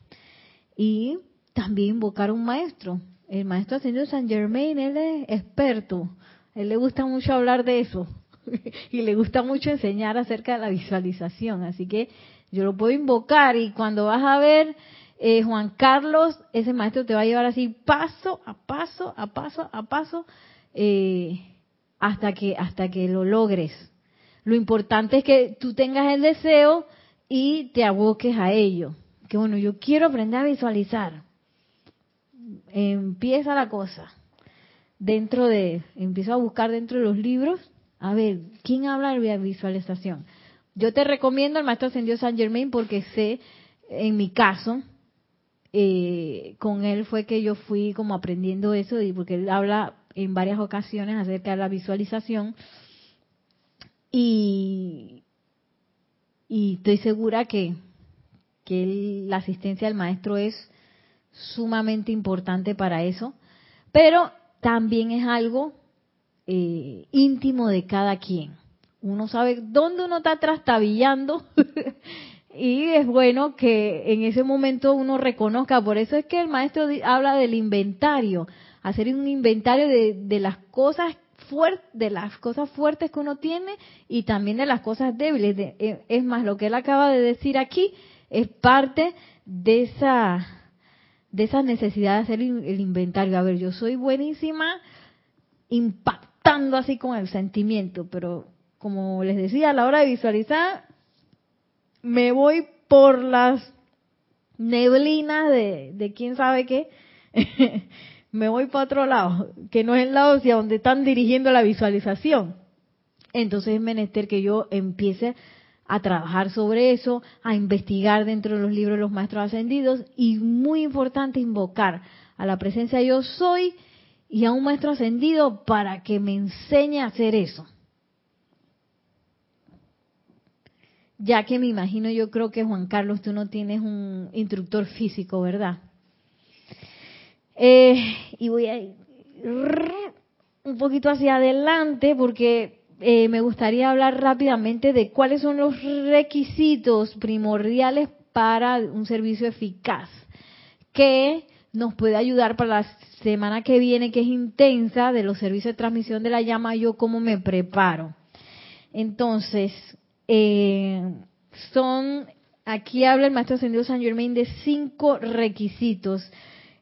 Y también invocar un maestro. El maestro ascendido San Germain, él es experto. él le gusta mucho hablar de eso. y le gusta mucho enseñar acerca de la visualización. Así que yo lo puedo invocar y cuando vas a ver eh, Juan Carlos, ese maestro te va a llevar así paso a paso, a paso a paso, eh, hasta que hasta que lo logres. Lo importante es que tú tengas el deseo y te aboques a ello. Que bueno, yo quiero aprender a visualizar. Empieza la cosa. Dentro de, empiezo a buscar dentro de los libros, a ver, ¿quién habla de visualización? Yo te recomiendo el Maestro Ascendido San Germain porque sé, en mi caso, eh, con él fue que yo fui como aprendiendo eso, y porque él habla en varias ocasiones acerca de la visualización y, estoy segura que, la asistencia del maestro es sumamente importante para eso, pero también es algo eh, íntimo de cada quien. Uno sabe dónde uno está trastabillando y es bueno que en ese momento uno reconozca. Por eso es que el maestro habla del inventario, hacer un inventario de, de las cosas de las cosas fuertes que uno tiene y también de las cosas débiles. Eh, es más, lo que él acaba de decir aquí es parte de esa de esa necesidad de hacer el inventario. A ver, yo soy buenísima impactando así con el sentimiento, pero como les decía, a la hora de visualizar, me voy por las neblinas de, de quién sabe qué. me voy para otro lado, que no es el lado hacia donde están dirigiendo la visualización. Entonces es menester que yo empiece a trabajar sobre eso, a investigar dentro de los libros de los maestros ascendidos y muy importante invocar a la presencia yo soy y a un maestro ascendido para que me enseñe a hacer eso. Ya que me imagino, yo creo que Juan Carlos, tú no tienes un instructor físico, ¿verdad? Eh, y voy a ir un poquito hacia adelante porque eh, me gustaría hablar rápidamente de cuáles son los requisitos primordiales para un servicio eficaz que nos puede ayudar para la semana que viene, que es intensa, de los servicios de transmisión de la llama, yo cómo me preparo. Entonces, eh, son, aquí habla el Maestro Ascendido San Germain de cinco requisitos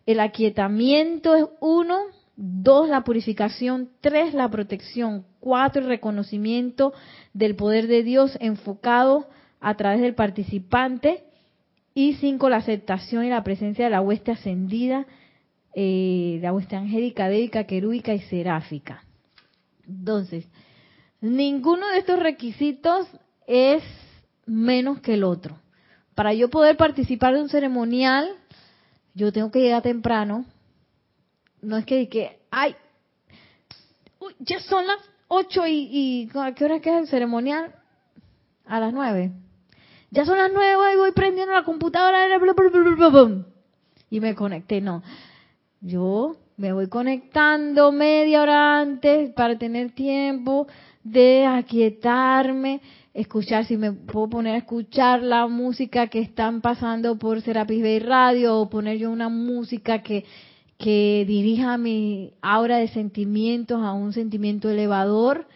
el aquietamiento es uno, dos, la purificación, tres, la protección, cuatro, el reconocimiento del poder de Dios enfocado a través del participante y cinco, la aceptación y la presencia de la hueste ascendida, eh, la hueste angélica, débica, querúbica y seráfica. Entonces, ninguno de estos requisitos es menos que el otro. Para yo poder participar de un ceremonial, yo tengo que llegar temprano. No es que, que ay, ya son las ocho y, ¿a qué hora es que es el ceremonial? A las nueve. Ya son las nueve y voy prendiendo la computadora y me conecté. No, yo me voy conectando media hora antes para tener tiempo de aquietarme, escuchar, si me puedo poner a escuchar la música que están pasando por Serapis Bay Radio o poner yo una música que, que dirija mi aura de sentimientos a un sentimiento elevador,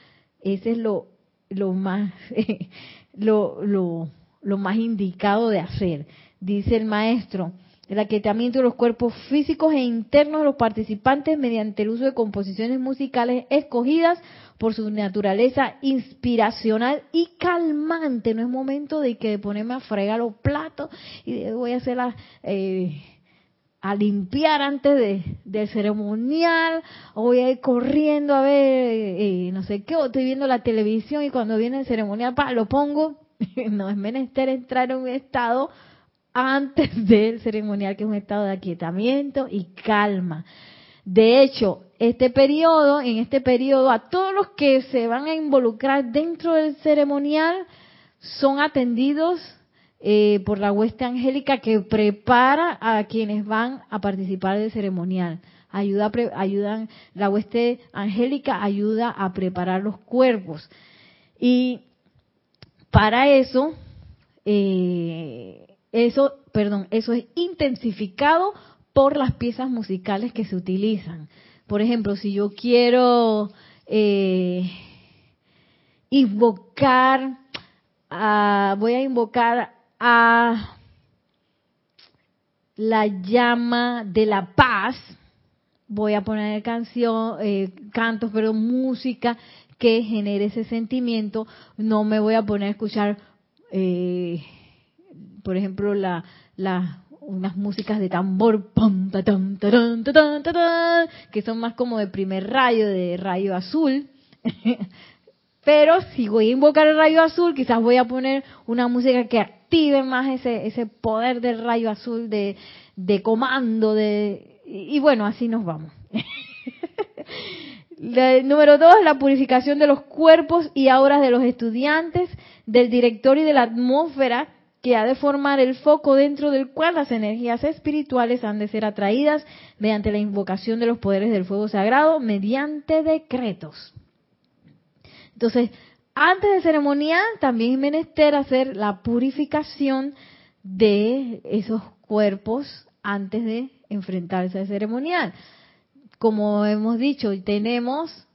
ese es lo, lo más, lo, lo, lo más indicado de hacer. Dice el maestro, el aquietamiento de los cuerpos físicos e internos de los participantes mediante el uso de composiciones musicales escogidas por su naturaleza inspiracional y calmante. No es momento de que ponerme a fregar los platos y voy a hacer eh, a limpiar antes de, del ceremonial, o voy a ir corriendo a ver, eh, no sé qué, o estoy viendo la televisión y cuando viene el ceremonial, pa, lo pongo. no es menester entrar en un estado antes del ceremonial, que es un estado de aquietamiento y calma. De hecho, este periodo, en este periodo, a todos los que se van a involucrar dentro del ceremonial son atendidos eh, por la hueste angélica que prepara a quienes van a participar del ceremonial. Ayuda, ayudan, la hueste angélica ayuda a preparar los cuerpos. Y para eso, eh, eso, perdón, eso es intensificado por las piezas musicales que se utilizan. Por ejemplo, si yo quiero eh, invocar, voy a invocar a la llama de la paz, voy a poner canción, eh, cantos, pero música que genere ese sentimiento. No me voy a poner a escuchar eh, por ejemplo, la, la, unas músicas de tambor, que son más como de primer rayo, de rayo azul. Pero si voy a invocar el rayo azul, quizás voy a poner una música que active más ese, ese poder del rayo azul de, de comando, de y, bueno, así nos vamos. número dos, la purificación de los cuerpos y auras de los estudiantes, del director y de la atmósfera que ha de formar el foco dentro del cual las energías espirituales han de ser atraídas mediante la invocación de los poderes del fuego sagrado mediante decretos. Entonces, antes del ceremonial también es menester hacer la purificación de esos cuerpos antes de enfrentarse al ceremonial. Como hemos dicho, tenemos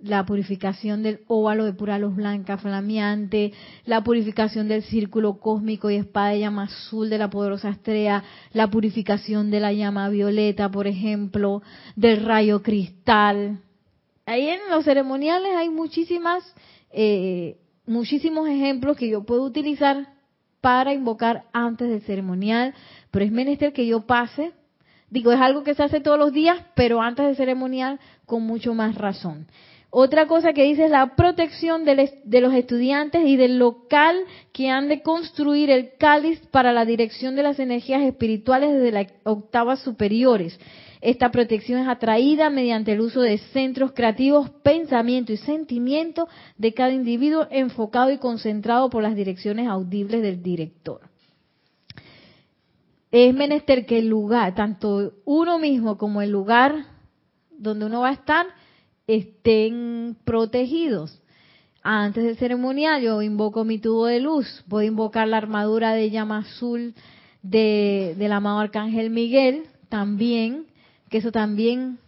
la purificación del óvalo de pura luz blanca flameante, la purificación del círculo cósmico y espada de llama azul de la poderosa estrella, la purificación de la llama violeta, por ejemplo, del rayo cristal. Ahí en los ceremoniales hay muchísimas, eh, muchísimos ejemplos que yo puedo utilizar para invocar antes del ceremonial, pero es menester que yo pase Digo, es algo que se hace todos los días, pero antes del ceremonial con mucho más razón. Otra cosa que dice es la protección de, los estudiantes y del local que han de construir el cáliz para la dirección de las energías espirituales desde las octavas superiores. Esta protección es atraída mediante el uso de centros creativos, pensamiento y sentimiento de cada individuo enfocado y concentrado por las direcciones audibles del director. Es menester que el lugar, tanto uno mismo como el lugar donde uno va a estar, estén protegidos. Antes del ceremonial yo invoco mi tubo de luz, voy a invocar la armadura de llama azul de, del amado Arcángel Miguel también, que eso también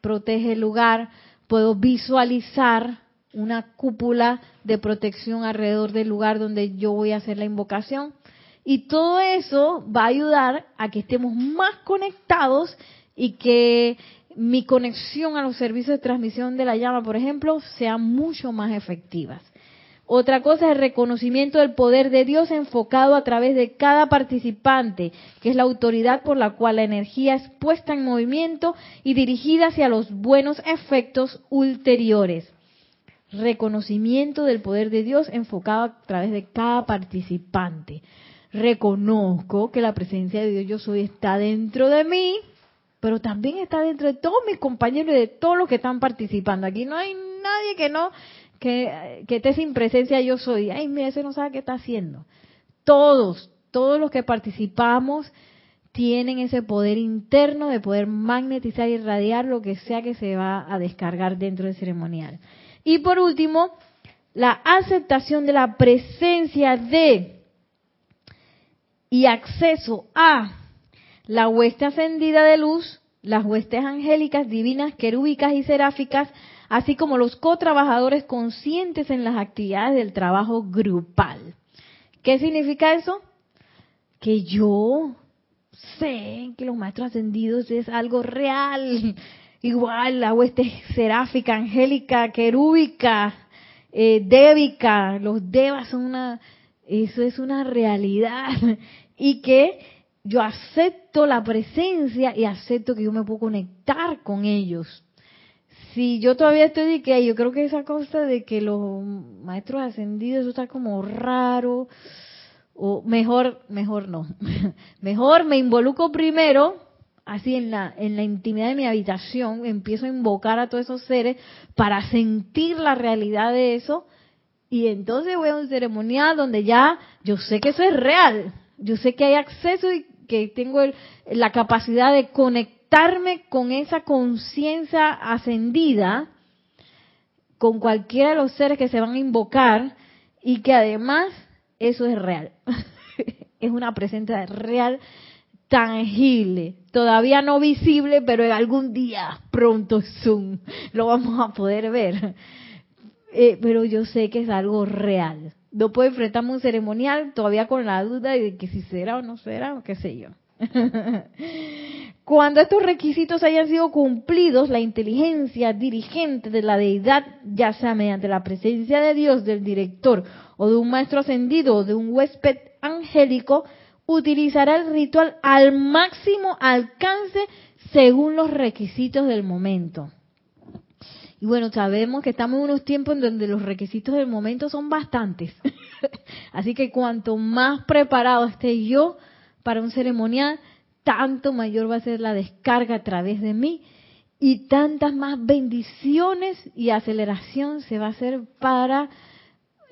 protege el lugar. Puedo visualizar una cúpula de protección alrededor del lugar donde yo voy a hacer la invocación. Y todo eso va a ayudar a que estemos más conectados y que mi conexión a los servicios de transmisión de la llama, por ejemplo, sean mucho más efectivas. Otra cosa es el reconocimiento del poder de Dios enfocado a través de cada participante, que es la autoridad por la cual la energía es puesta en movimiento y dirigida hacia los buenos efectos ulteriores. Reconocimiento del poder de Dios enfocado a través de cada participante. Reconozco que la presencia de Dios yo soy está dentro de mí, pero también está dentro de todos mis compañeros y de todos los que están participando. Aquí no hay nadie que no, que, esté sin presencia yo soy. Ay, mira, ese no sabe qué está haciendo. Todos, todos los que participamos tienen ese poder interno de poder magnetizar y irradiar lo que sea que se va a descargar dentro del ceremonial. Y por último, la aceptación de la presencia de y acceso a la hueste ascendida de luz, las huestes angélicas, divinas, querúbicas y seráficas, así como los co-trabajadores conscientes en las actividades del trabajo grupal. ¿Qué significa eso? Que yo sé que los maestros ascendidos es algo real. Igual la hueste seráfica, angélica, querúbica, eh, débica, los devas son una, eso es una realidad. Y que yo acepto la presencia y acepto que yo me puedo conectar con ellos. Si yo todavía estoy de que yo creo que esa cosa de que los maestros ascendidos, eso está como raro, o mejor, mejor no. mejor me involucro primero, así en la, en la intimidad de mi habitación, empiezo a invocar a todos esos seres para sentir la realidad de eso, y entonces voy a un ceremonial donde ya yo sé que eso es real, yo sé que hay acceso y que tengo la capacidad de conectarme con esa conciencia ascendida, con cualquiera de los seres que se van a invocar, y que además eso es real. es una presencia real, tangible, todavía no visible, pero algún día, pronto, Zoom, lo vamos a poder ver. Eh, pero yo sé que es algo real. No puedo enfrentarme un ceremonial todavía con la duda de que si será o no será, o qué sé yo. Cuando estos requisitos hayan sido cumplidos, la inteligencia dirigente de la deidad, ya sea mediante la presencia de Dios, del director o de un maestro ascendido o de un huésped angélico, utilizará el ritual al máximo alcance según los requisitos del momento. Y bueno, sabemos que estamos en unos tiempos en donde los requisitos del momento son bastantes. Así que cuanto más preparado esté yo para un ceremonial, tanto mayor va a ser la descarga a través de mí y tantas más bendiciones y aceleración se va a hacer para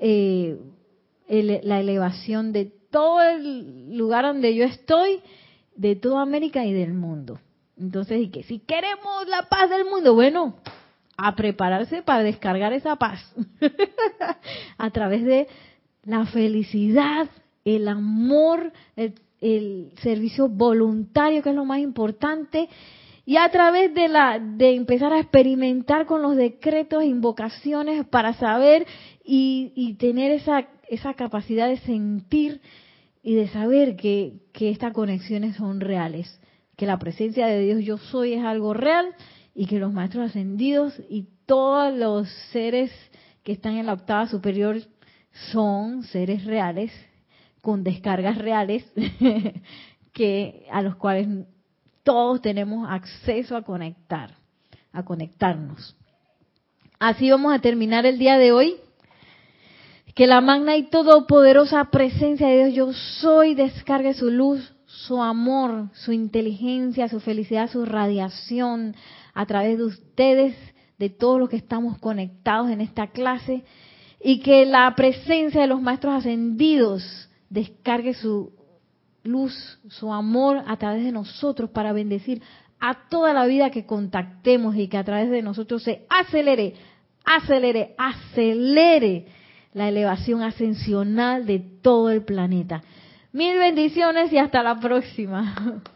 eh, la elevación de todo el lugar donde yo estoy, de toda América y del mundo. Entonces, y que si queremos la paz del mundo, bueno, a prepararse para descargar esa paz a través de la felicidad, el amor, el, el, servicio voluntario, que es lo más importante, y a través de la de empezar a experimentar con los decretos e invocaciones para saber y, y tener esa, esa capacidad de sentir y de saber que, que estas conexiones son reales, que la presencia de Dios yo soy es algo real y que los maestros ascendidos y todos los seres que están en la octava superior son seres reales con descargas reales que a los cuales todos tenemos acceso a conectar, a conectarnos. Así vamos a terminar el día de hoy. Que la magna y todopoderosa presencia de Dios yo soy descargue su luz, su amor, su inteligencia, su felicidad, su radiación a través de ustedes, de todos los que estamos conectados en esta clase, y que la presencia de los maestros ascendidos descargue su luz, su amor a través de nosotros para bendecir a toda la vida que contactemos y que a través de nosotros se acelere, acelere, acelere la elevación ascensional de todo el planeta. Mil bendiciones y hasta la próxima.